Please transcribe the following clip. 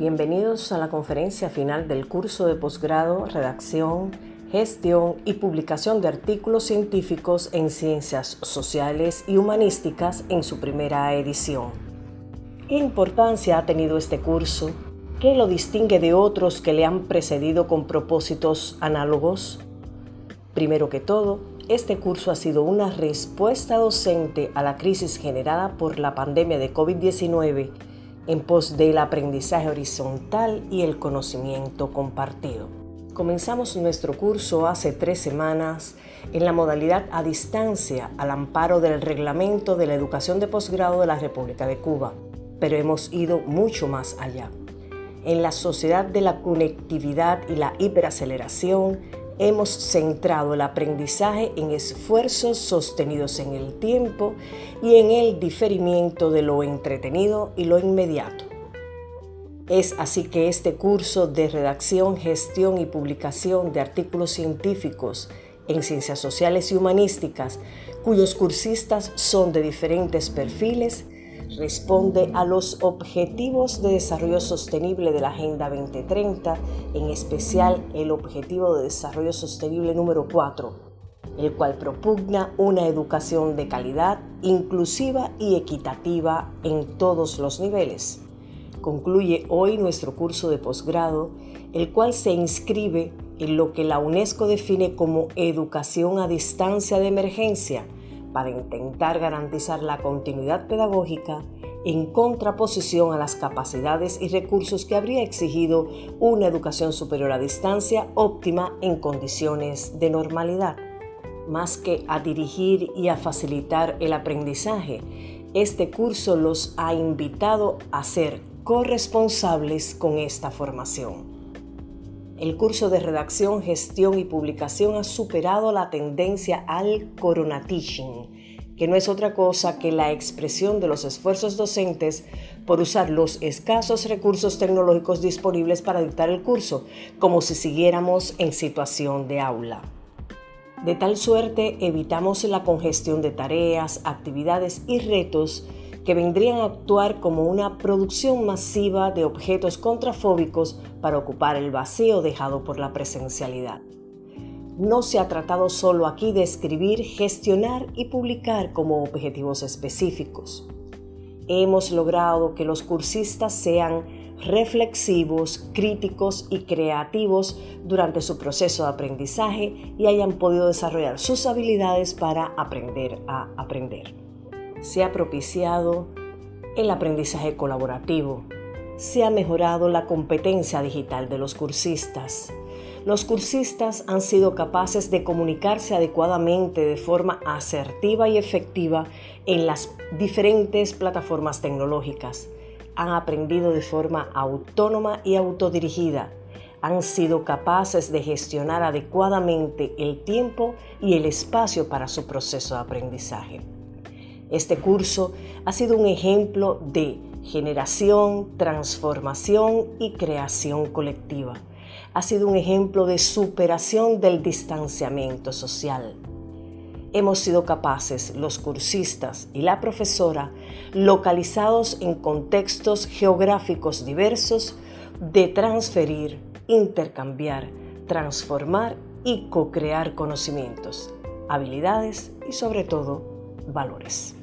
Bienvenidos a la conferencia final del curso de posgrado Redacción, Gestión y Publicación de Artículos Científicos en Ciencias Sociales y Humanísticas en su primera edición. ¿Qué importancia ha tenido este curso? ¿Qué lo distingue de otros que le han precedido con propósitos análogos? Primero que todo, este curso ha sido una respuesta docente a la crisis generada por la pandemia de COVID-19 en pos del aprendizaje horizontal y el conocimiento compartido. Comenzamos nuestro curso hace tres semanas en la modalidad a distancia al amparo del reglamento de la educación de posgrado de la República de Cuba, pero hemos ido mucho más allá. En la sociedad de la conectividad y la hiperaceleración, hemos centrado el aprendizaje en esfuerzos sostenidos en el tiempo y en el diferimiento de lo entretenido y lo inmediato. Es así que este curso de redacción, gestión y publicación de artículos científicos en ciencias sociales y humanísticas, cuyos cursistas son de diferentes perfiles, responde a los objetivos de desarrollo sostenible de la Agenda 2030, en especial el objetivo de desarrollo sostenible número 4, el cual propugna una educación de calidad, inclusiva y equitativa en todos los niveles. Concluye hoy nuestro curso de posgrado, el cual se inscribe en lo que la UNESCO define como educación a distancia de emergencia, para intentar garantizar la continuidad pedagógica en contraposición a las capacidades y recursos que habría exigido una educación superior a distancia óptima en condiciones de normalidad. Más que a dirigir y a facilitar el aprendizaje, este curso los ha invitado a ser corresponsables con esta formación. El curso de redacción, gestión y publicación ha superado la tendencia al coronatishing, que no es otra cosa que la expresión de los esfuerzos docentes por usar los escasos recursos tecnológicos disponibles para dictar el curso, como si siguiéramos en situación de aula. De tal suerte evitamos la congestión de tareas, actividades y retos que vendrían a actuar como una producción masiva de objetos contrafóbicos para ocupar el vacío dejado por la presencialidad. No se ha tratado solo aquí de escribir, gestionar y publicar como objetivos específicos. Hemos logrado que los cursistas sean reflexivos, críticos y creativos durante su proceso de aprendizaje y hayan podido desarrollar sus habilidades para aprender a aprender se ha propiciado el aprendizaje colaborativo, se ha mejorado la competencia digital de los cursistas. Los cursistas han sido capaces de comunicarse adecuadamente de forma asertiva y efectiva en las diferentes plataformas tecnológicas. Han aprendido de forma autónoma y autodirigida. Han sido capaces de gestionar adecuadamente el tiempo y el espacio para su proceso de aprendizaje. Este curso ha sido un ejemplo de generación, transformación y creación colectiva. Ha sido un ejemplo de superación del distanciamiento social. Hemos sido capaces, los cursistas y la profesora, localizados en contextos geográficos diversos, de transferir, intercambiar, transformar y co-crear conocimientos, habilidades y sobre todo valores.